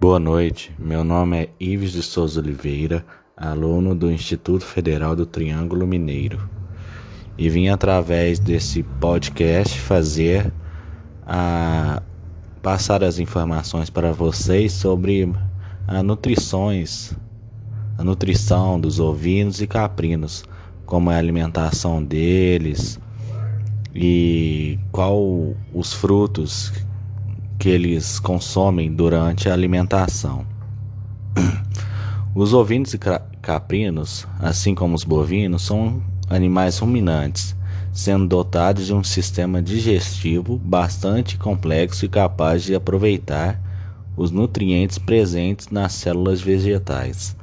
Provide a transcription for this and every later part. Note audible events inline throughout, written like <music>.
Boa noite, meu nome é Ives de Souza Oliveira, aluno do Instituto Federal do Triângulo Mineiro, e vim através desse podcast fazer a passar as informações para vocês sobre a nutrições, a nutrição dos ovinos e caprinos, como é a alimentação deles e qual os frutos que eles consomem durante a alimentação. <clears throat> Os ovinos e caprinos, assim como os bovinos, são animais ruminantes, sendo dotados de um sistema digestivo bastante complexo e capaz de aproveitar os nutrientes presentes nas células vegetais.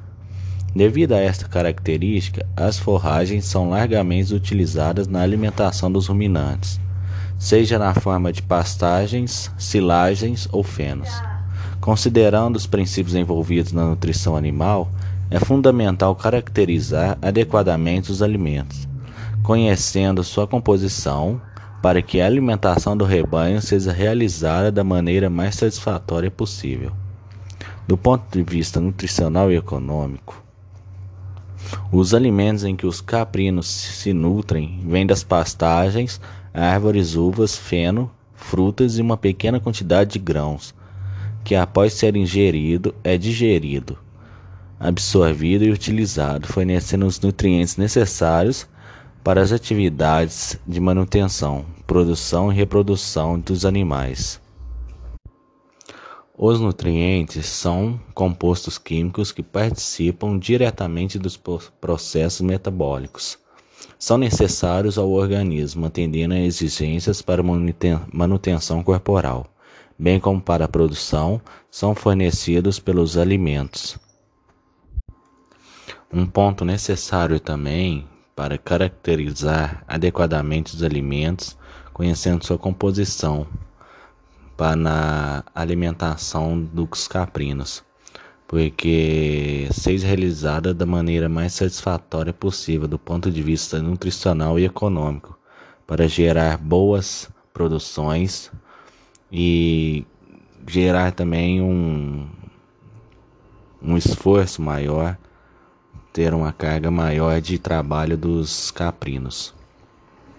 Devido a esta característica, as forragens são largamente utilizadas na alimentação dos ruminantes seja na forma de pastagens, silagens ou fenos. Considerando os princípios envolvidos na nutrição animal, é fundamental caracterizar adequadamente os alimentos, conhecendo sua composição, para que a alimentação do rebanho seja realizada da maneira mais satisfatória possível. Do ponto de vista nutricional e econômico, os alimentos em que os caprinos se nutrem vêm das pastagens árvores, uvas, feno, frutas e uma pequena quantidade de grãos, que após ser ingerido é digerido, absorvido e utilizado, fornecendo os nutrientes necessários para as atividades de manutenção, produção e reprodução dos animais. Os nutrientes são compostos químicos que participam diretamente dos processos metabólicos são necessários ao organismo, atendendo a exigências para manutenção corporal, bem como para a produção, são fornecidos pelos alimentos. Um ponto necessário também para caracterizar adequadamente os alimentos, conhecendo sua composição para na alimentação dos caprinos porque seja realizada da maneira mais satisfatória possível do ponto de vista nutricional e econômico, para gerar boas produções e gerar também um, um esforço maior, ter uma carga maior de trabalho dos caprinos.